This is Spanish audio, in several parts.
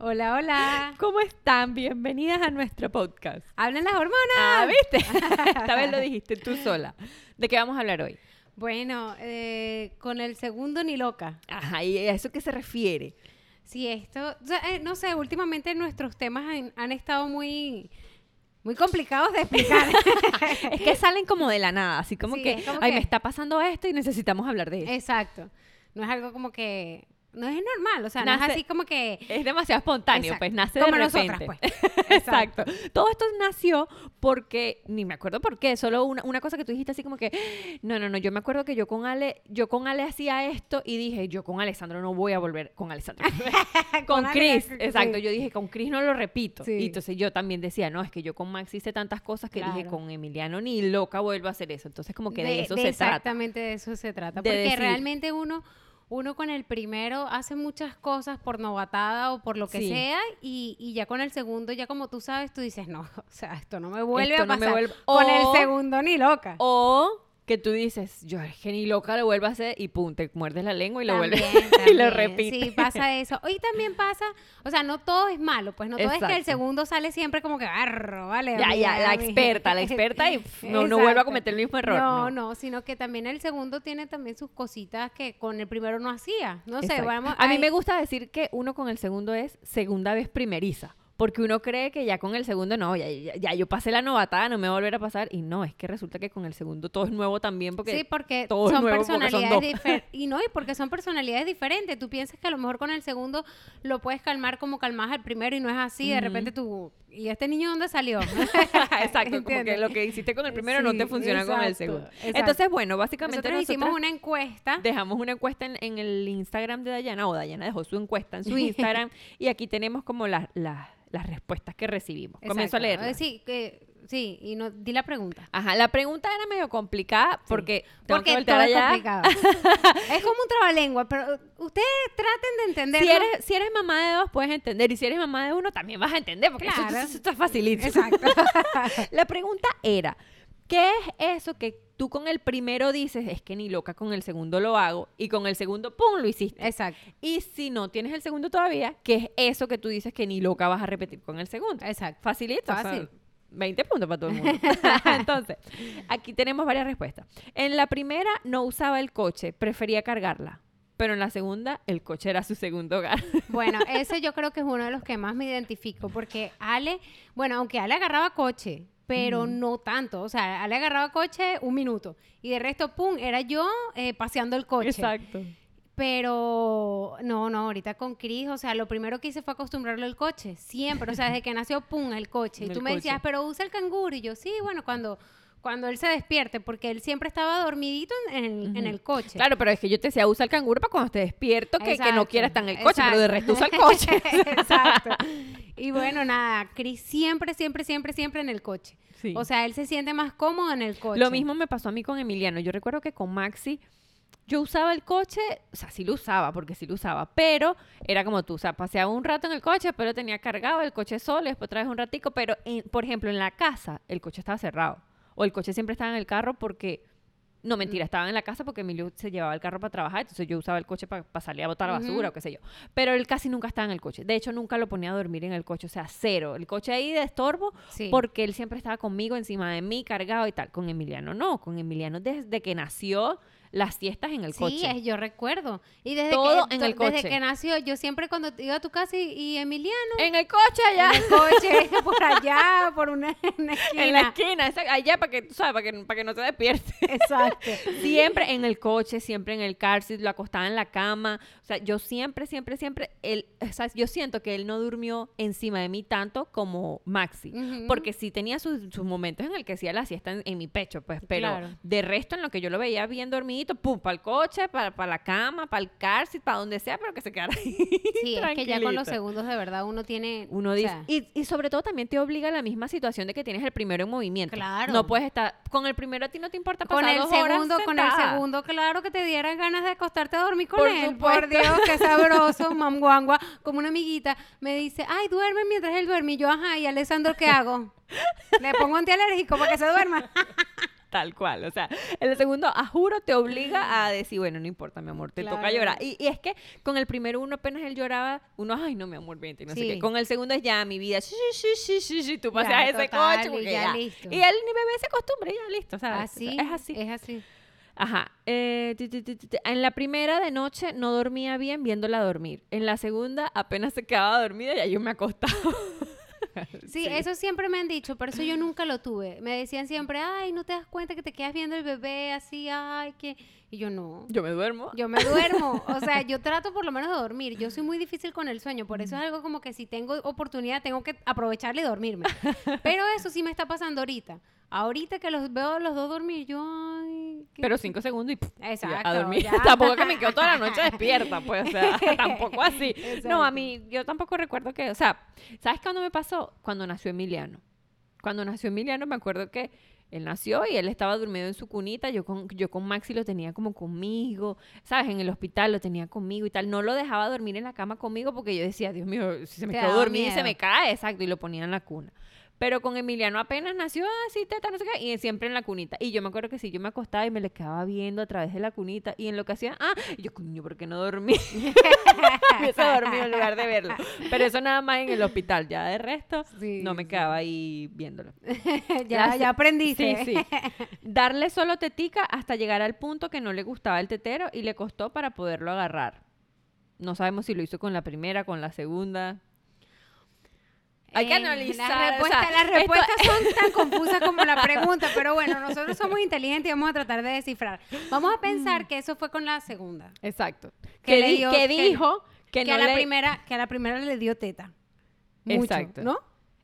Hola, hola. ¿Cómo están? Bienvenidas a nuestro podcast. Hablan las hormonas. Ah, ¿viste? Esta vez lo dijiste tú sola. ¿De qué vamos a hablar hoy? Bueno, eh, con el segundo ni loca. Ajá, ¿y a eso qué se refiere? Sí, esto, o sea, eh, no sé, últimamente nuestros temas han, han estado muy, muy complicados de explicar. es que salen como de la nada, así como Sí, que, como ay, que- me está pasando esto y necesitamos hablar de eso. Exacto. No es algo como que, no es normal, o sea, no Nace- es así como que... Es demasiado espontáneo, Exacto. pues nace Como de nosotras, repente. pues. Exacto. Todo esto nació porque, ni me acuerdo por qué, solo una, una cosa que tú dijiste así como que, no, no, no, yo me acuerdo que yo con Ale, yo con Ale hacía esto y dije, yo con Alessandro no voy a volver, con Alessandro, con Chris, exacto, yo dije, con Chris no lo repito. Sí. Y entonces yo también decía, no, es que yo con Max hice tantas cosas que dije, con Emiliano ni loca vuelvo a hacer eso. Entonces como que de, De- eso de se trata. Exactamente de eso se trata. Porque decir- realmente uno, uno con el primero hace muchas cosas por novatada o por lo que Sí. sea y, y ya con el segundo, ya como tú sabes, tú dices, no, o sea, esto no me vuelve Esto a no me pasar. vuelve- Con O- el segundo ni loca. O que tú dices, yo es que ni loca lo vuelvo a hacer y pum, te muerdes la lengua y lo vuelves También, y lo también. repites. Sí, pasa eso. Y también pasa, o sea, no todo es malo, pues no todo es que el segundo sale siempre como que barro, vale. Ya, ya, la amiga". experta, la experta y no, no vuelvo a cometer el mismo error. No, no, sino que también el segundo tiene también sus cositas que con el primero no hacía. No sé, vamos. a mí hay- me gusta decir que uno con el segundo es segunda vez primeriza. Porque uno cree que ya con el segundo no, ya, ya, ya yo pasé la novatada, no me va a volver a pasar. Y no, es que resulta que con el segundo todo es nuevo también. Porque Sí, porque todo son nuevo personalidades diferentes. Y no, y porque son personalidades diferentes. Tú piensas que a lo mejor con el segundo lo puedes calmar como calmas al primero y no es así. De repente tú, ¿y este niño dónde salió? exacto, como que lo que hiciste con el primero no te funciona con el segundo. exacto. Entonces, bueno, básicamente Nosotros hicimos una encuesta. dejamos una encuesta en, en el Instagram de Dayana, o Dayana dejó su encuesta en su Instagram, y aquí tenemos como las, las, las respuestas que recibimos. Comienzo a leerlas. Eh, Sí, que, sí, y no, di la pregunta. Ajá, la pregunta era medio complicada porque Porque todo es allá. complicado. es como un trabalengua, pero ustedes traten de entenderlo. Si eres, si eres mamá de dos, puedes entender. Y si eres mamá de uno, también vas a entender. Porque eso- Claro. eso, está facilito. Exacto. La pregunta era, ¿qué es eso que tú con el primero dices, es que ni loca con el segundo lo hago, y con el segundo, ¡pum!, lo hiciste? Exacto. Y si no tienes el segundo todavía, ¿qué es eso que tú dices que ni loca vas a repetir con el segundo? Exacto. Facilito. o sea, Fácil. 20 puntos para todo el mundo. Entonces, aquí tenemos varias respuestas. En la primera, no usaba el coche, prefería cargarla. Pero en la segunda, el coche era su segundo hogar. Bueno, ese yo creo que es uno de los que más me identifico, porque Ale, bueno, aunque Ale agarraba coche, pero no tanto, o sea, Ale agarraba coche un minuto y de resto, pum, era yo eh, paseando el coche. Exacto. Pero no, no, ahorita con Cris, o sea, lo primero que hice fue acostumbrarlo al coche, siempre, o sea, desde que nació, pum, el coche. Y tú me decías, coche. pero usa el canguro. Y yo, sí, bueno, cuando, cuando él se despierte, porque él siempre estaba dormidito en, el coche. Claro, pero es que yo te decía, usa el canguro para cuando esté despierto, que, que no quiera estar en el coche, pero de resto usa el coche. Exacto. Y bueno, nada, Cris siempre, siempre, siempre, siempre en el coche. Sí. O sea, él se siente más cómodo en el coche. Lo mismo me pasó a mí con Emiliano. Yo recuerdo que con Maxi yo usaba el coche, o sea, sí lo usaba, porque sí lo usaba, pero era como tú, o sea, paseaba un rato en el coche, pero tenía cargado el coche solo, y después otra vez un ratico, pero en- por ejemplo, en la casa el coche estaba cerrado, o el coche siempre estaba en el carro porque, no mentira, estaba en la casa porque Emilio se llevaba el carro para trabajar, entonces yo usaba el coche para salir a botar la basura o qué sé yo, pero él casi nunca estaba en el coche, de hecho nunca lo ponía a dormir en el coche, o sea, cero, el coche ahí de estorbo, Sí. porque él siempre estaba conmigo, encima de mí, cargado y tal. Con Emiliano no, con Emiliano desde que nació las siestas en el Sí, coche. es- yo recuerdo. Y desde Todo que en el desde que nació, yo siempre cuando iba a tu casa y, y Emiliano En el coche allá. en el coche por allá, por una, una esquina. En la esquina, allá para que, tú sabes, para que, para que no se despierte. Exacto. Siempre en el coche, siempre en el car seat, lo acostaba en la cama. O sea, yo siempre, siempre, siempre, él, o sea, yo siento que él no durmió encima de mí tanto como Maxi. Porque sí tenía sus, sus momentos en el que hacía la siesta en, en mi pecho, pues, pero Claro. de resto en lo que yo lo veía bien pum, para el coche, para, para la cama, para el car seat, para donde sea, pero que se quedara ahí. Sí, es que ya con los segundos de verdad uno tiene... Uno o dice, sea, y, y sobre todo también te obliga a la misma situación de que tienes el primero en movimiento. Claro. No puedes estar, con el primero a ti no te importa pasar con el dos horas segundo, con el segundo, claro que te dieran ganas de acostarte a dormir con Por él. supuesto. Por Dios, qué sabroso, mamguangua. Como una amiguita me dice, ay, duerme mientras él duerme. Y yo, ajá, ¿y Alessandro qué hago? Le pongo antialérgico para que se duerma. Tal cual, o sea, el segundo, a juro, te obliga a decir, bueno, no importa, mi amor, te toca llorar. Y, y es que con el primero uno apenas él lloraba, uno, ay, no, mi amor, vente, no sé Sí. qué. Con el segundo es ya, mi vida, sí, sí, sí, sí, sí, tú paseas Ya, ese total, coche y ya ya. listo. Y él ni bebé se acostumbra, ya listo, ¿sabes? Así, es así. Es así. Ajá. eh. En la primera de noche no dormía bien viéndola dormir. En la segunda apenas se quedaba dormida y yo me acostaba. Sí, eso siempre me han dicho, por eso yo nunca lo tuve. Me decían siempre, ay, no te das cuenta que te quedas viendo el bebé así, ay, que... Y yo no. Yo me duermo. Yo me duermo, o sea, yo trato por lo menos de dormir. Yo soy muy difícil con el sueño, por eso es algo como que si tengo oportunidad tengo que aprovecharle y dormirme. Pero eso sí me está pasando ahorita. Ahorita que los veo los dos dormir, yo ay, Pero cinco segundos y ya, Exacto, a dormir. ya. tampoco que me quedo toda la noche despierta, pues, o sea, tampoco así. No, a mí, yo tampoco recuerdo que, o sea, ¿sabes cuándo me pasó? Cuando nació Emiliano. Cuando nació Emiliano me acuerdo que él nació y él estaba durmiendo en su cunita, yo con, yo con Maxi lo tenía como conmigo, ¿sabes? En el hospital lo tenía conmigo y tal. No lo dejaba dormir en la cama conmigo porque yo decía, Dios mío, si se me quedó y se me cae, exacto, y lo ponía en la cuna. Pero con Emiliano apenas nació así, teta, no sé qué, y siempre en la cunita. Y yo me acuerdo que sí, yo me acostaba y me le quedaba viendo a través de la cunita. Y en lo que hacía, ah, y yo, coño, ¿por qué no dormí? Hubiese dormido en lugar de verlo. Pero eso nada más en el hospital. Ya de resto, Sí, no me sí. quedaba ahí viéndolo. ya, ya aprendiste. Sí, sí. Darle solo tetica hasta llegar al punto que no le gustaba el tetero y le costó para poderlo agarrar. No sabemos si lo hizo con la primera, con la segunda. Hay que analizar. Las o respuestas, sea, las esto- respuestas son tan confusas como la pregunta, pero bueno, nosotros somos inteligentes y vamos a tratar de descifrar. Vamos a pensar que eso fue con la segunda. Exacto. Que Que, le di- dio- que dijo que, Que, no a la le- primera, que a la primera le dio teta. Mucho, Exacto. ¿no?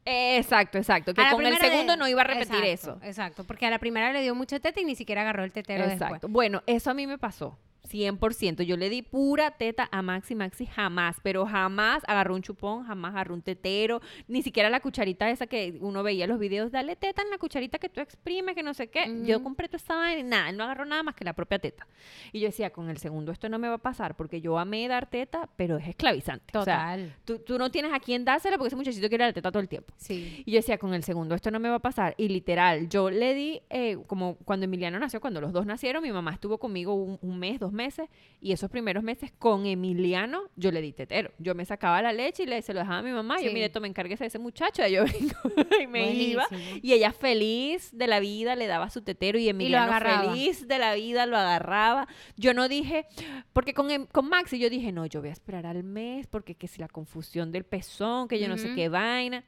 Exacto, exacto. Que con el segundo no iba a repetir Exacto, eso. Exacto, porque a la primera le dio mucho teta y ni siquiera agarró el tetero Exacto. después. Bueno, eso a mí me pasó. 100%. Yo le di pura teta a Maxi. Maxi jamás, pero jamás agarró un chupón, jamás agarró un tetero, ni siquiera la cucharita esa que uno veía en los videos, dale teta en la cucharita que tú exprimes, que no sé qué. Yo compré toda vaina y nada, él no agarró nada más que la propia teta. Y yo decía, con el segundo esto no me va a pasar, porque yo amé dar teta, pero es esclavizante. O sea, Total. tú, tú no tienes a quién dársela porque ese muchachito quiere la teta todo el tiempo. sí. Y yo decía, con el segundo esto no me va a pasar. Y literal, yo le di, eh, como cuando Emiliano nació, cuando los dos nacieron, mi mamá estuvo conmigo un, un mes, dos meses. Y esos primeros meses con Emiliano, yo le di tetero. Yo me sacaba la leche y le, se lo dejaba a mi mamá. Yo, mire, toma, encárguese de ese muchacho. Y yo vengo y me iba. Y ella feliz de la vida le daba su tetero. Y Emiliano feliz de la vida lo agarraba. Yo no dije, porque con, em- con Maxi yo dije, no, yo voy a esperar al mes porque que si la confusión del pezón, que yo no sé qué vaina.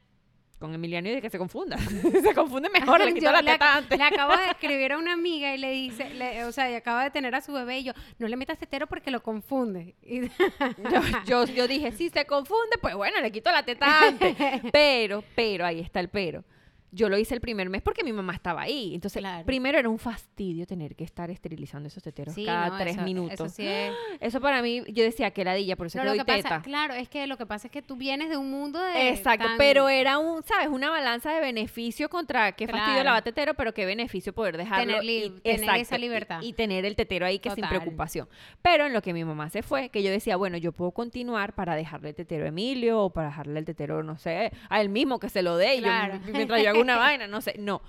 Con Emiliano y de que se confunda. se confunde mejor, le quito la le, teta ac- antes. le acabo de escribir a una amiga y le dice, le- o sea, y acaba de tener a su bebé y yo, no le metas tetero porque lo confunde. Yo, yo, yo dije, si se confunde, pues bueno, le quito la teta antes. Pero, pero, ahí está el pero. Yo lo hice el primer mes porque mi mamá estaba ahí. Entonces, Claro. primero era un fastidio tener que estar esterilizando esos teteros Sí, cada no, tres eso- minutos. Eso sí es. Eso para mí, yo decía que ladilla, por eso No, que lo doy que teta. pasa, claro, es que lo que pasa es que tú vienes de un mundo de. Exacto, tan- pero era un, ¿sabes? Una balanza de beneficio contra qué fastidio Claro. lavar tetero, pero qué beneficio poder dejarlo. Tener li- y- tener exacto, esa libertad. Y, tener el tetero ahí que sin preocupación. Pero en lo que mi mamá se fue, que yo decía, bueno, yo puedo continuar para dejarle el tetero a Emilio o para dejarle el tetero, no sé, a él mismo que se lo dé y yo- Claro. mientras yo hago una vaina, no sé, no.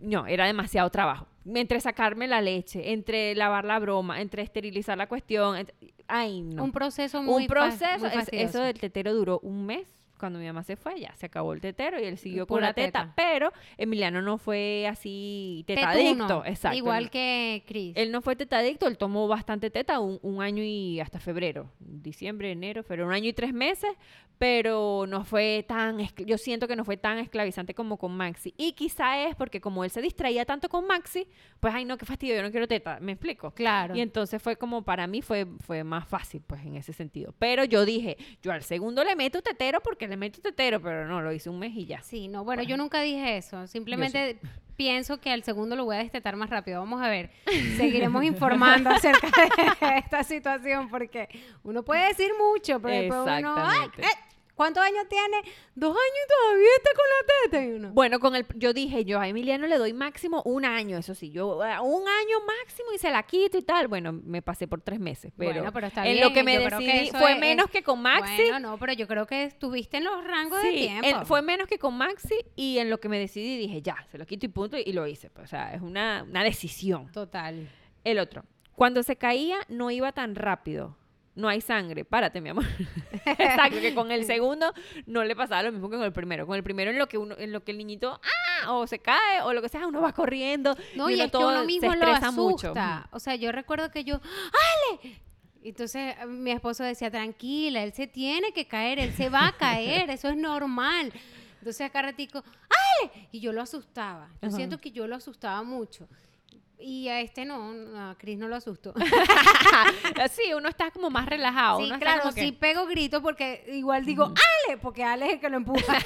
No, era demasiado trabajo. Entre sacarme la leche, entre lavar la broma, entre esterilizar la cuestión. entre- Ay, no Un proceso muy un proceso. muy es- eso del tetero duró un mes. Cuando mi mamá se fue, ya se acabó el tetero y él siguió con Pura la teta. teta. Pero Emiliano no fue así Tetuno, tetadicto. Exacto. Igual que Chris. Él no fue tetadicto, él tomó bastante teta, un, un año y hasta febrero, diciembre, enero, febrero, un año y tres meses, pero no fue tan, yo siento que no fue tan esclavizante como con Maxi. Y quizá es porque como él se distraía tanto con Maxi, pues, ay no, qué fastidio, yo no quiero teta, ¿me explico? Claro. Y entonces fue como para mí fue, fue más fácil, pues en ese sentido. Pero yo dije, yo al segundo le meto tetero porque le meto tetero, pero no, lo hice un mes y ya. Sí, no, bueno, yo nunca dije eso. Simplemente pienso que al segundo lo voy a destetar más rápido. Vamos a ver. Seguiremos informando acerca de esta situación porque uno puede decir mucho, pero después uno. ¡ay! Eh, ¿Cuántos años tiene? Dos años y todavía está con la teta. Y uno, Bueno, con el, yo dije, yo a Emiliano le doy máximo un año, eso sí, yo eh, un año máximo y se la quito y tal. Bueno, me pasé por tres meses, pero, Bueno, pero está en bien, lo que me que decidí fue es- menos que con Maxi. Bueno, no, pero yo creo que estuviste en los rangos de tiempo. en- fue menos que con Maxi y en lo que me decidí dije, ya, se lo quito y punto, y lo hice. pues, O sea, es una, una decisión. Total. El otro, cuando se caía no iba tan rápido. No hay sangre, párate, mi amor. Exacto, que con el segundo no le pasaba lo mismo que con el primero. Con el primero en lo que uno, en lo que el niñito ah, o se cae o lo que sea, uno va corriendo. No, y, uno es que todo uno se mismo lo asusta. mucho. O sea, yo recuerdo que yo, ¡Ale! Entonces eh, mi esposo decía, tranquila, él se tiene que caer, él se va a caer, eso es normal. Entonces acá ratico, ¡Ale! Y yo lo asustaba. Yo Ajá. siento que yo lo asustaba mucho. Y a este no, a Chris no lo asustó. sí, uno está como más relajado. sí, uno claro, como que- sí pego grito porque igual digo, ¡Ale! Porque Ale es el que lo empuja.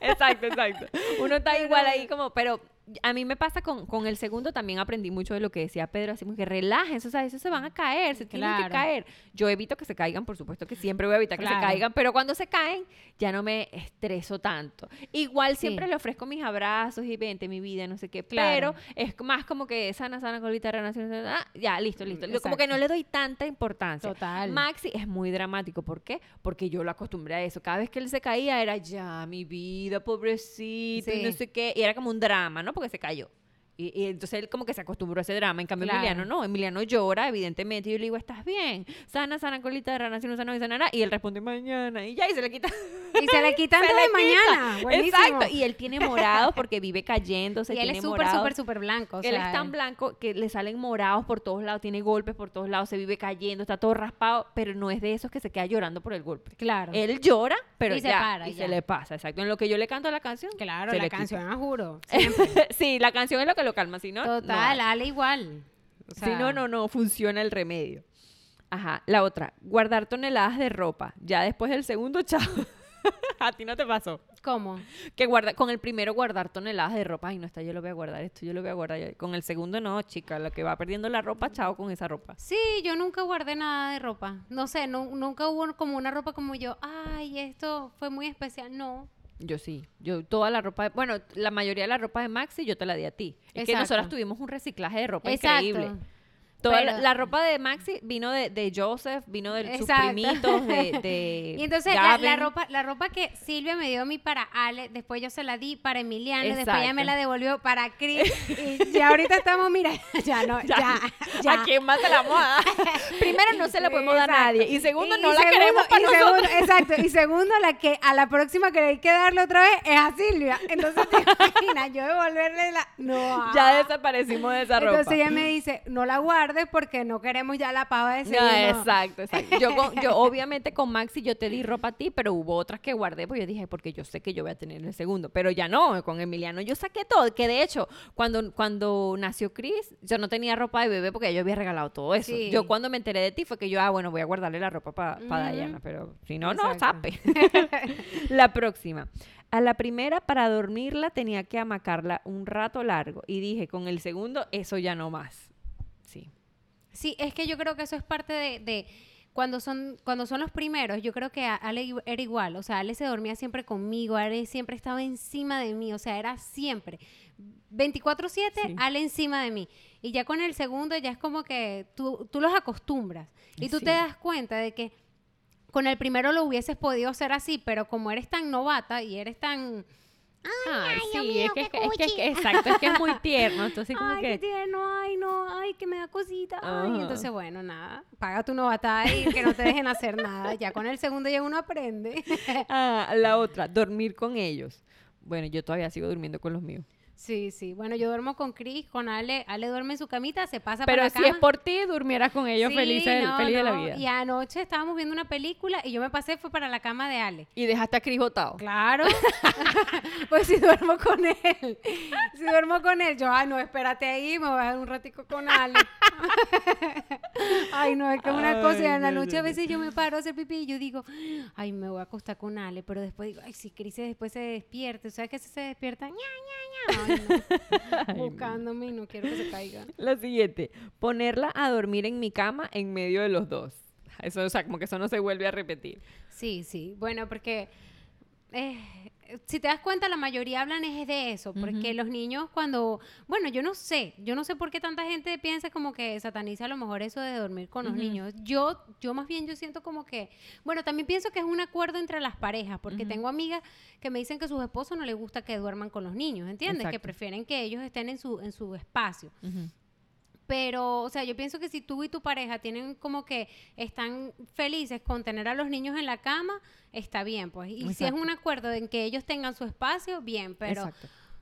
Exacto, exacto. Uno está igual ahí como, pero a mí me pasa con, con el segundo, también aprendí mucho de lo que decía Pedro, así como que relájense, o sea, eso se van a caer, se tienen que caer. Yo evito que se caigan, por supuesto que siempre voy a evitar que se caigan, pero cuando se caen ya no me estreso tanto. Igual siempre le ofrezco mis abrazos y vente mi vida, no sé qué, Claro. pero es más como que sana, sana, colita, renación, ah, ya, listo, listo. Como que no le doy tanta importancia. Total. Maxi es muy dramático. ¿Por qué? Porque yo lo acostumbré a eso. Cada vez que él se caía era ya, mi vida, pobrecito, y no sé qué. Y era como un drama, ¿no? Porque se cayó. Y, y entonces él como que se acostumbró a ese drama. En cambio, Claro. Emiliano no. Emiliano llora, evidentemente. Y yo le digo, ¿estás bien? Sana, sana, colita de rana, si no sana, y sanará. Y él responde, mañana. Y ya, y se le quita. y se le quitan Se le de quita. mañana. Buenísimo. Exacto. Y él tiene morados porque vive cayéndose. Y él tiene es súper, súper, súper blanco. o él es tan blanco que le salen morados por todos lados, tiene golpes por todos lados, se vive cayendo, está todo raspado, pero no es de esos que se queda llorando por el golpe. Claro. Él llora, pero Y se para, y ya. se le pasa, exacto. En lo que yo le canto la canción, Claro, la le quita. canción, ah, juro. sí, la canción es lo que lo calma, si no, no Total. Ale igual. O si no, no, no funciona el remedio. Ajá, la otra, guardar toneladas de ropa. Ya después del segundo, chao. A ti no te pasó. ¿Cómo? Que guarda, con el primero guardar toneladas de ropa. Ay, no está, yo lo voy a guardar, esto yo lo voy a guardar. Con el segundo no, chica, la que va perdiendo la ropa, chao con esa ropa. Sí, yo nunca guardé nada de ropa. No sé, nu- nunca hubo como una ropa como yo. Ay, esto fue muy especial. No. Yo sí, yo toda la ropa, de- bueno, la mayoría de la ropa de Maxi yo te la di a ti. Es que nosotras tuvimos un reciclaje de ropa Exacto. increíble. Toda la, Pero- la ropa de Maxi vino de, de Joseph, vino de sus Exacto. primitos, de, de Y entonces la, ropa, la ropa que Silvia me dio a mí para Ale, después yo se la di para Emiliano, después ella me la devolvió para Chris. y ya ahorita estamos, mira, ya no, ya, ya. ¿A quién más te la moda? Primero no se la podemos dar a nadie. Y segundo, Y- no y la segundo- queremos para nosotros. segundo- exacto. Y segundo, la que a la próxima que hay que darle otra vez es a Silvia. Entonces, te imaginas, yo devolverle la... No. Ya desaparecimos de esa ropa. Entonces ella me dice, no la porque no queremos ya la pava de seguir. no. exacto, exacto. Yo, obviamente con Maxi yo te di ropa a ti, pero hubo otras que guardé, pues yo dije, porque yo sé que yo voy a tener el segundo, pero ya no, con Emiliano yo saqué todo, que de hecho, cuando, cuando nació Chris, yo no tenía ropa de bebé porque yo había regalado todo eso. Sí. Yo cuando me enteré de ti fue que yo, ah, bueno, voy a guardarle la ropa para Ujú. Diana, pero si no, no, sape. la próxima. A la primera, para dormirla, tenía que amacarla un rato largo. Y dije, con el segundo, eso ya no más. Sí. Es que yo creo que eso es parte de, de cuando son cuando son los primeros, yo creo que Ale era igual, o sea, Ale se dormía siempre conmigo, Ale siempre estaba encima de mí, o sea, era siempre 24/7 Sí. Ale encima de mí. Y ya con el segundo ya es como que tú, tú los acostumbras y tú Sí. te das cuenta de que con el primero lo hubieses podido hacer así, pero como eres tan novata y eres tan Ay, Dios sí, mío, es, que, qué es, que, es que- exacto, es que es muy tierno, entonces como ay, qué que... tierno, ay, no, ay, que me da cosita. Ay, Ajá. entonces, bueno, nada, paga tu novatada y que no te dejen hacer nada. Ya con el segundo ya uno aprende. Ah, la otra, dormir con ellos. Bueno, yo todavía sigo durmiendo con los míos. Sí, sí. Bueno, yo duermo con Chris, con Ale. Ale duerme en su camita, se pasa Pero para la si cama. es por ti, durmieras con ellos Sí, feliz, de- no, feliz de la vida. Y anoche estábamos viendo una película y yo me pasé, fue para la cama de Ale. Y dejaste a Cris botado. Claro. pues si duermo con él. Si duermo con él, yo, ay, no, espérate ahí, me voy a dar un ratico con Ale. ay, no, es que es una cosa. Y en la no, noche no, a veces yo me paro a hacer pipí y yo digo, ay, me voy a acostar con Ale. Pero después digo, ay, si Cris después se despierte. ¿Sabes que si se despierta? ña, ña, ña. Ay. Buscándome y no quiero que se caiga. La siguiente, ponerla a dormir en mi cama en medio de los dos. Eso, o sea, como que eso no se vuelve a repetir. Sí, sí. Bueno, porque eh, si te das cuenta, la mayoría hablan es de eso, porque los niños cuando, bueno, yo no sé, yo no sé por qué tanta gente piensa como que sataniza a lo mejor eso de dormir con los niños. Yo, yo más bien yo siento como que, bueno, también pienso que es un acuerdo entre las parejas, porque tengo amigas que me dicen que a sus esposos no les gusta que duerman con los niños, ¿entiendes? Que prefieren que ellos estén en su, en su espacio. Pero, o sea, yo pienso que si tú y tu pareja tienen como que están felices con tener a los niños en la cama, está bien, pues. Y si es un acuerdo en que ellos tengan su espacio, bien, pero...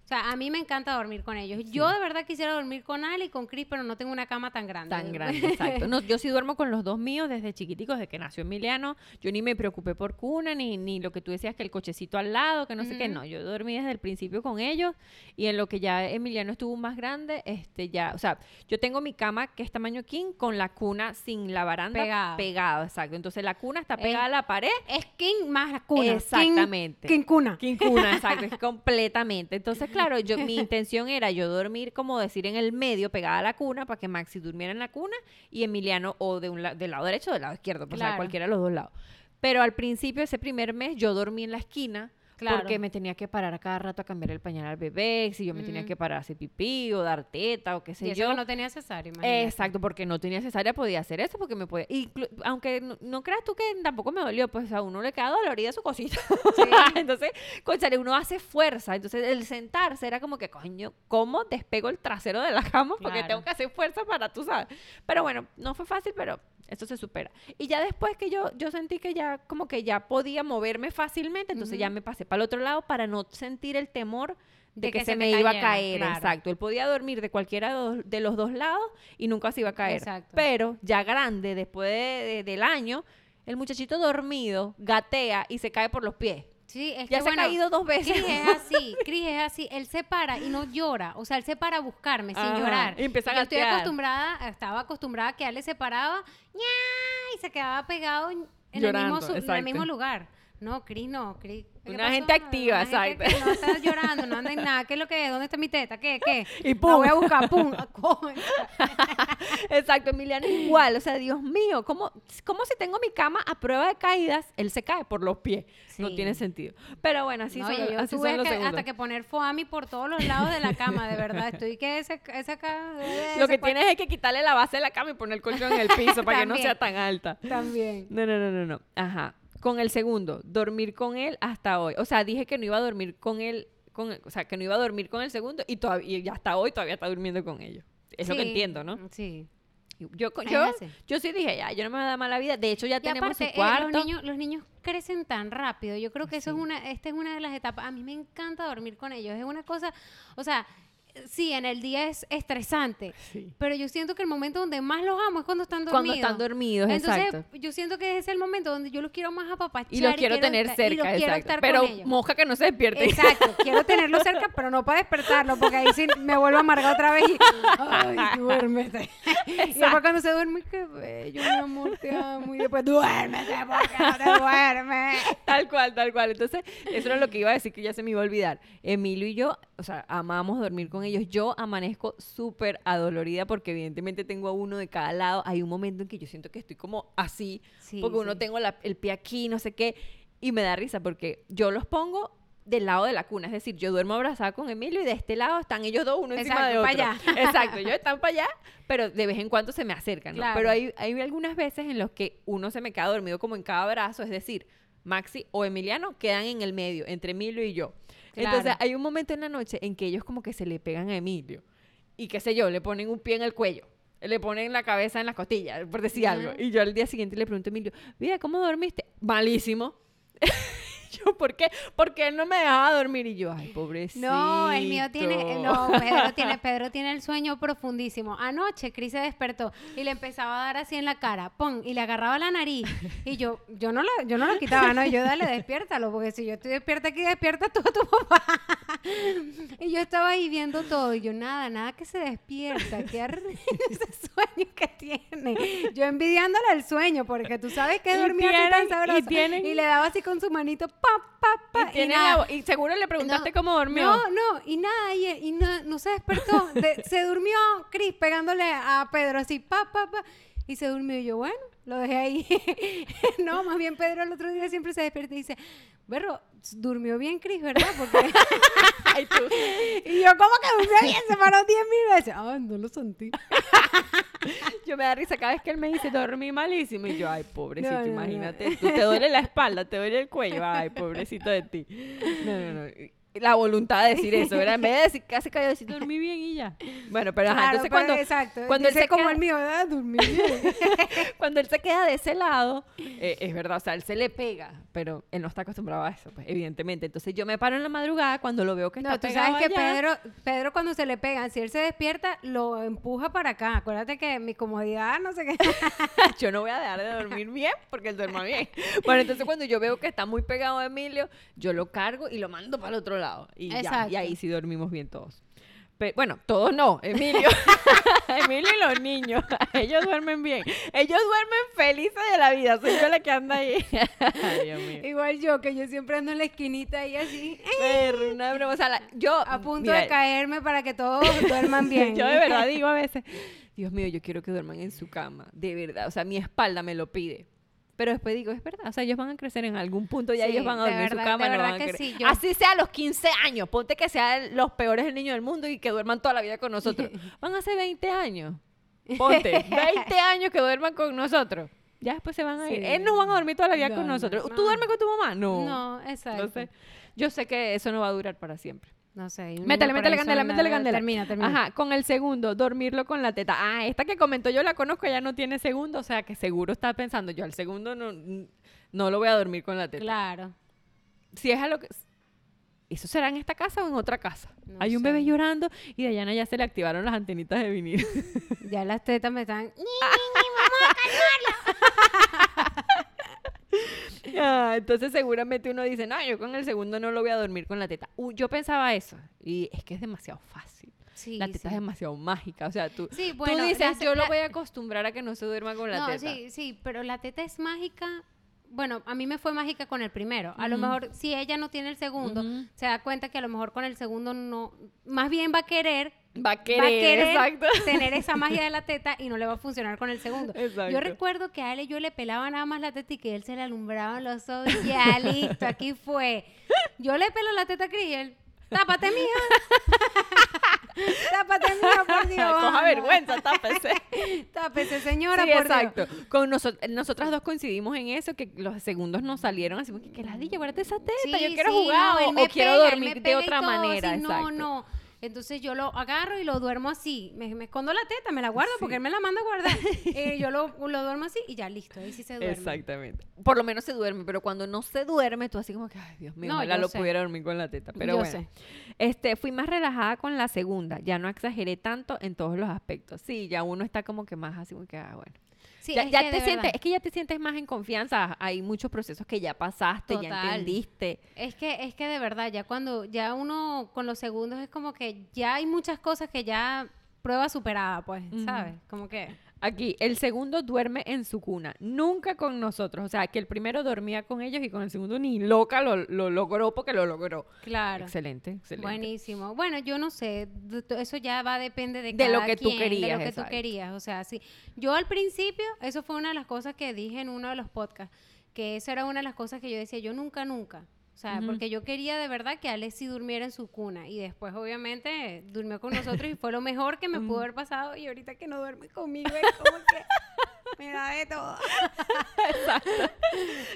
O sea, a mí me encanta dormir con ellos. Yo de verdad quisiera dormir con Ali y con Chris, pero no tengo una cama tan grande. Tan grande, exacto. No, yo sí duermo con los dos míos desde chiquiticos, desde que nació Emiliano. Yo ni me preocupé por cuna, ni, ni lo que tú decías, que el cochecito al lado, que no sé qué. No, yo dormí desde el principio con ellos. Y en lo que ya Emiliano estuvo más grande, este ya, o sea, yo tengo mi cama que es tamaño king con la cuna sin la baranda pegada. Pegado, exacto. Entonces la cuna está pegada a la pared. Es king más la cuna. Exactamente. King, king cuna. King cuna, exacto. es completamente. Entonces, claro, yo, mi intención era yo dormir, como decir, en el medio, pegada a la cuna, para que Maxi durmiera en la cuna y Emiliano o de un del lado derecho o del lado izquierdo, pues cualquiera de los dos lados. Pero al principio, ese primer mes, yo dormí en la esquina porque me tenía que parar a cada rato a cambiar el pañal al bebé, si yo me tenía que parar a hacer pipí o dar teta o qué sé y yo. no tenía cesárea, Exacto, porque no tenía cesárea podía hacer eso porque me podía... Y, aunque no, creas tú que tampoco me dolió, pues a uno le queda dolorida su cosita. entonces, conchale, uno hace fuerza. Entonces, el sentarse era como que, coño, ¿cómo despego el trasero de la cama? Porque tengo que hacer fuerza para, tú sabes. Pero bueno, no fue fácil, pero esto se supera. Y ya después que yo, yo sentí que ya como que ya podía moverme fácilmente, entonces ya me pasé para el otro lado para no sentir el temor de, que, se, me, iba a caer. Exacto. Él podía dormir de cualquiera de los dos lados y nunca se iba a caer. Exacto. Pero ya grande, después del año, el muchachito dormido gatea y se cae por los pies. Sí, es ya se ha caído dos veces. Cris es así, Cris es así. Él se para y no llora. O sea, él se para a buscarme sin llorar. Y empieza a Yo estoy acostumbrada, estaba acostumbrada a que él se paraba y se quedaba pegado en, el mismo, en el mismo lugar. No, Cris no, Cris. Una gente activa, exacto. no está llorando, no anda en nada. ¿Qué es lo que es? ¿Dónde está mi teta? ¿Qué? ¿Qué? Y pum. La voy a buscar, pum. exacto, Emiliano igual. O sea, Dios mío, ¿cómo, ¿cómo si tengo mi cama a prueba de caídas, él se cae por los pies? No tiene sentido. Pero bueno, así son, yo así son los que, Hasta que poner foami por todos los lados de la cama, de verdad. Estoy que ese, esa Lo que tienes es que quitarle la base de la cama y poner el colchón en el piso para que no sea tan alta. También. No, no, no, no, no. Ajá. Con el segundo, dormir con él hasta hoy. O sea, dije que no iba a dormir con él, con, o sea, que no iba a dormir con el segundo y, todavía, y hasta hoy todavía está durmiendo con ellos. Es lo que entiendo, ¿no? Sí. Yo, yo, yo sí dije, ya, yo no me voy a dar mala vida. De hecho, ya tenemos su cuarto. Eh, los, niños, los niños crecen tan rápido. Yo creo que eso es una, esta es una de las etapas. A mí me encanta dormir con ellos. Es una cosa, o sea, sí, en el día es estresante, pero yo siento que el momento donde más los amo es cuando están dormidos. Cuando están dormidos, Entonces, yo siento que es el momento donde yo los quiero más apapachar. Y los quiero, tener cerca, exacto. pero moja que no se despierte. Exacto, quiero tenerlos cerca, pero no para despertarlo, porque ahí sí me vuelvo a amargar otra vez y, ay, duérmete. Y después cuando se duerme, qué bello, mi amor, te amo. Y después, duérmete, porque no te duermes. Tal cual, tal cual. Entonces, eso es lo que iba a decir, que ya se me iba a olvidar. Emilio y yo, o sea, amamos dormir con ellos. Yo amanezco súper adolorida porque evidentemente tengo a uno de cada lado. Hay un momento en que yo siento que estoy como así, porque uno tengo el pie aquí, no sé qué, y me da risa porque yo los pongo del lado de la cuna, es decir, yo duermo abrazada con Emilio y de este lado están ellos dos, uno encima de otro. Para allá. Exacto, ellos están para allá, pero de vez en cuando se me acercan, ¿no? Pero hay, hay algunas veces en los que uno se me queda dormido como en cada brazo, es decir, Maxi o Emiliano quedan en el medio, entre Emilio y yo. Entonces hay un momento en la noche en que ellos como que se le pegan a Emilio y qué sé yo, le ponen un pie en el cuello. Le ponen la cabeza en las costillas, por decir algo. Y yo al día siguiente le pregunto a Emilio, mira, ¿cómo dormiste? Malísimo. yo, ¿por qué? Porque él no me dejaba dormir. Y yo, ay, pobrecito. No, el mío tiene, no, Pedro tiene, Pedro tiene el sueño profundísimo. Anoche Cris se despertó y le empezaba a dar así en la cara, pon, y le agarraba la nariz. Y yo, yo no lo, yo no lo quitaba, no, yo dale, despiértalo, porque si yo estoy despierta aquí, despierta tú a tu papá. y yo estaba ahí viendo todo, y yo, nada, nada que se despierta, qué ese sueño que tiene. Yo envidiándole el sueño, porque tú sabes que dormía tan sabroso. Y, y le daba así con su manito, y, seguro le preguntaste cómo durmió. No, no, y nada, y, no, se despertó. se durmió Cris pegándole a Pedro así, pa, pa, pa. Y se durmió y yo, bueno, lo dejé ahí. no, más bien Pedro el otro día siempre se despierta y dice, Berro, durmió bien Cris, ¿verdad? Porque... Tú. y yo, ¿cómo que durmió bien? Se paró 10 mil veces. Ah, no lo sentí. Yo me da risa cada vez que él me dice dormí malísimo y yo, ay, pobrecito, No, no, no. imagínate, tú, te duele la espalda, te duele el cuello, ay, pobrecito de ti. No, no, no. La voluntad de decir eso, ¿verdad? En vez de decir casi callado, decir dormí bien y ya. Bueno, pero ajá, Claro, entonces pero cuando, exacto. cuando él Dice se como queda- el mío, ¿verdad? Durmió bien. cuando él se queda de ese lado, eh, es verdad, o sea, él se le pega, pero él no está acostumbrado a eso, pues, evidentemente. Entonces yo me paro en la madrugada cuando lo veo que está No, tú sabes que allá. Pedro, Pedro cuando se le pegan, si él se despierta, lo empuja para acá. Acuérdate que mi comodidad, no sé qué. yo no voy a dejar de dormir bien porque él duerma bien. Bueno, entonces cuando yo veo que está muy pegado a Emilio, yo lo cargo y lo mando para el otro lado. Y ya, y ahí sí dormimos bien todos. Pe- bueno, todos no, Emilio. Emilio y los niños. Ellos duermen bien. Ellos duermen felices de la vida. Soy yo la que anda ahí. Ay, Dios mío. Igual yo, que yo siempre ando en la esquinita ahí así, Perro, una broma. O sea, la- yo. a punto mira, de caerme para que todos duerman bien. Yo de verdad digo a veces, Dios mío, yo quiero que duerman en su cama, de verdad, o sea, mi espalda me lo pide. Pero después digo, es verdad, o sea, ellos van a crecer en algún punto, ya Sí, ellos van a dormir su cama, no van a sí, yo- Así sea a los 15 años, ponte que sean los peores del niño del mundo y que duerman toda la vida con nosotros. Van a ser 20 años. Ponte, 20 años que duerman con nosotros. Ya después se van a ir. Sí. Él no van a dormir toda la vida No, con no, nosotros. no. ¿Tú duermes con tu mamá? No. No, exacto. Entonces, yo sé que eso no va a durar para siempre. No sé. Métele, métele candela, métele candela. Termina, termina. Ajá, con el segundo, dormirlo con la teta. Ah, esta que comentó yo la conozco, ella no tiene segundo, o sea que seguro está pensando, yo al segundo no, no lo voy a dormir con la teta. Claro. Si es a lo que... ¿Eso será en esta casa o en otra casa? No Hay un sé. bebé llorando y Dayana ya se le activaron las antenitas de vinil. Ya las tetas me están... Ah, entonces seguramente uno dice, no, yo con el segundo no lo voy a dormir con la teta. Uh, yo pensaba eso y es que es demasiado fácil. Sí, la teta sí. es demasiado mágica. O sea, tú, Sí, tú dices, la- yo lo la- voy a acostumbrar a que no se duerma con la no, teta. sí, sí, pero la teta es mágica. Bueno, a mí me fue mágica con el primero. A lo mejor, si ella no tiene el segundo, se da cuenta que a lo mejor con el segundo no. Más bien va a querer, Va a querer, va a querer exacto. tener esa magia de la teta y no le va a funcionar con el segundo. Exacto. Yo recuerdo que a él yo le pelaba nada más la teta y que él se le alumbraban los ojos. Ya, listo, aquí fue. Yo le pelo la teta a él, tápate, mija. tápate, mija, por Dios. Coja vergüenza, tápese. Tápese, señora, Sí, por Dios. exacto. Con noso- nosotras dos coincidimos en eso, que los segundos nos salieron así, que, ladilla, guárdate esa teta, Sí, yo quiero sí, jugar no, o- quiero dormir de otra manera, así, exacto. No, no. Entonces yo lo agarro y lo duermo así. Me, me escondo la teta, me la guardo porque él me la manda a guardar. Eh, yo lo, lo duermo así y ya listo. Ahí sí se duerme. Exactamente. Por lo menos se duerme, pero cuando no se duerme, tú así como que, ay, Dios mío, No, ojalá lo sé. pudiera dormir con la teta. Pero Yo bueno. sé. Este, fui más relajada con la segunda. Ya no exageré tanto en todos los aspectos. Sí, ya uno está como que más así como que, ah, bueno. Sí, ya es ya que te sientes, verdad. es que ya te sientes más en confianza. Hay muchos procesos que ya pasaste, ya entendiste. Es que, es que de verdad, ya cuando, ya uno con los segundos es como que ya hay muchas cosas que ya prueba superada, pues. ¿sabes? Como que. Aquí, el segundo duerme en su cuna, nunca con nosotros. O sea, que el primero dormía con ellos y con el segundo ni loca lo, lo logró porque lo logró. Claro. Excelente, excelente. Buenísimo. Bueno, yo no sé, eso ya va depende de, De lo que tú quien, de querías, lo que exacto. tú querías, o sea, sí. Yo al principio, eso fue una de las cosas que dije en uno de los podcasts, que eso era una de las cosas que yo decía, yo nunca, nunca. O sea, porque yo quería de verdad que Alex sí durmiera en su cuna y después obviamente durmió con nosotros y fue lo mejor que me pudo haber pasado y ahorita que no duerme conmigo es como que me da de todo.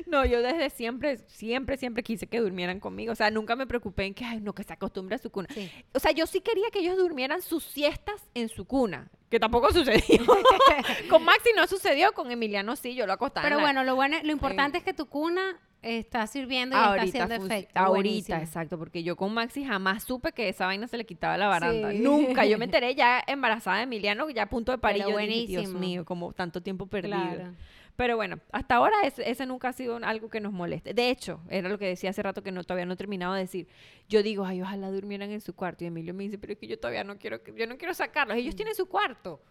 No, yo desde siempre, siempre, siempre quise que durmieran conmigo. O sea, nunca me preocupé en que, ay, no, que se acostumbre a su cuna. Sí. O sea, yo sí quería que ellos durmieran sus siestas en su cuna, que tampoco sucedió. con Maxi no sucedió, con Emiliano sí, yo lo acostaba. Pero la- bueno, lo bueno, lo importante es que tu cuna está sirviendo y está haciendo efecto. Ahorita, exacto, porque yo con Maxi jamás supe que esa vaina se le quitaba la baranda. Sí. Nunca. Yo me enteré ya embarazada de Emiliano, ya a punto de parir. Yo dije, Dios mío, como tanto tiempo perdido. Claro. Pero bueno, hasta ahora ese, ese nunca ha sido algo que nos moleste. De hecho, era lo que decía hace rato que no todavía no terminaba de decir. Yo digo, ay, ojalá durmieran en su cuarto. Y Emilio me dice, pero es que yo todavía no quiero, que- yo no quiero sacarlos. Mm. Ellos tienen su cuarto.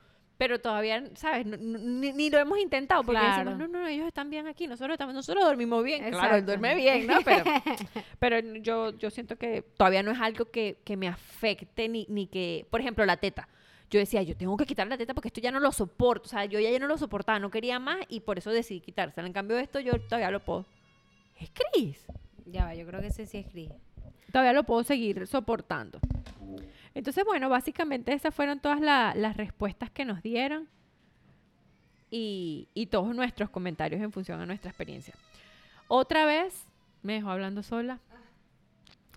Pero todavía, ¿sabes? No- ni, ni lo hemos intentado porque Claro. decimos, no, no, ellos están bien aquí, nosotros estamos, nosotros dormimos bien. Claro, él Exacto. duerme bien, ¿no? Pero, pero yo, yo siento que todavía no es algo que, que me afecte ni, ni que, por ejemplo, la teta. yo decía, yo tengo que quitar la teta porque esto ya no lo soporto. O sea, yo ya, ya no lo soportaba, no quería más y por eso decidí quitársela. En cambio, esto yo todavía lo puedo. Es Cris. Ya va, yo creo que ese sí es gris. Todavía lo puedo seguir soportando. Entonces, bueno, básicamente esas fueron todas la- las respuestas que nos dieron y, y todos nuestros comentarios en función a nuestra experiencia. Otra vez, me dejó hablando sola.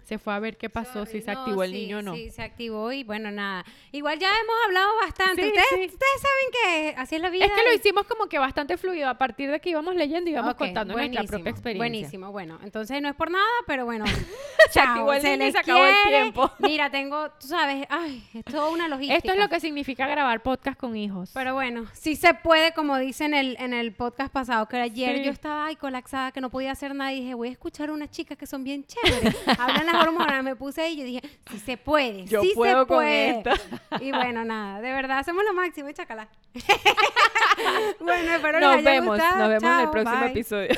Se fue a ver qué pasó, si Sorry, se no, activó el sí, niño o no. Sí, se activó y bueno, nada. Igual ya hemos hablado bastante. Sí, ustedes, sí. ustedes saben que así es la vida. Es que lo y- hicimos como que bastante fluido. A partir de que íbamos leyendo, íbamos Ok, contando nuestra propia experiencia. Buenísimo, bueno. Entonces no es por nada, pero bueno. Se activó el niño y les se acabó el tiempo. Mira, tengo, tú sabes, ay, es toda una logística. Esto es lo que significa grabar podcast con hijos. Pero bueno, sí se puede, como dice en el, en el podcast pasado, que ayer Sí. yo estaba ay, colapsada, que no podía hacer nada, y dije, voy a escuchar a unas chicas que son bien chéveres, hablan las hormonas, me puse ahí y yo dije, sí se puede, Yo sí puedo se con puede. esto. Y bueno, nada, de verdad, hacemos lo máximo, chácala. bueno, espero les nos haya vemos, gustado. nos vemos en el próximo bye. episodio.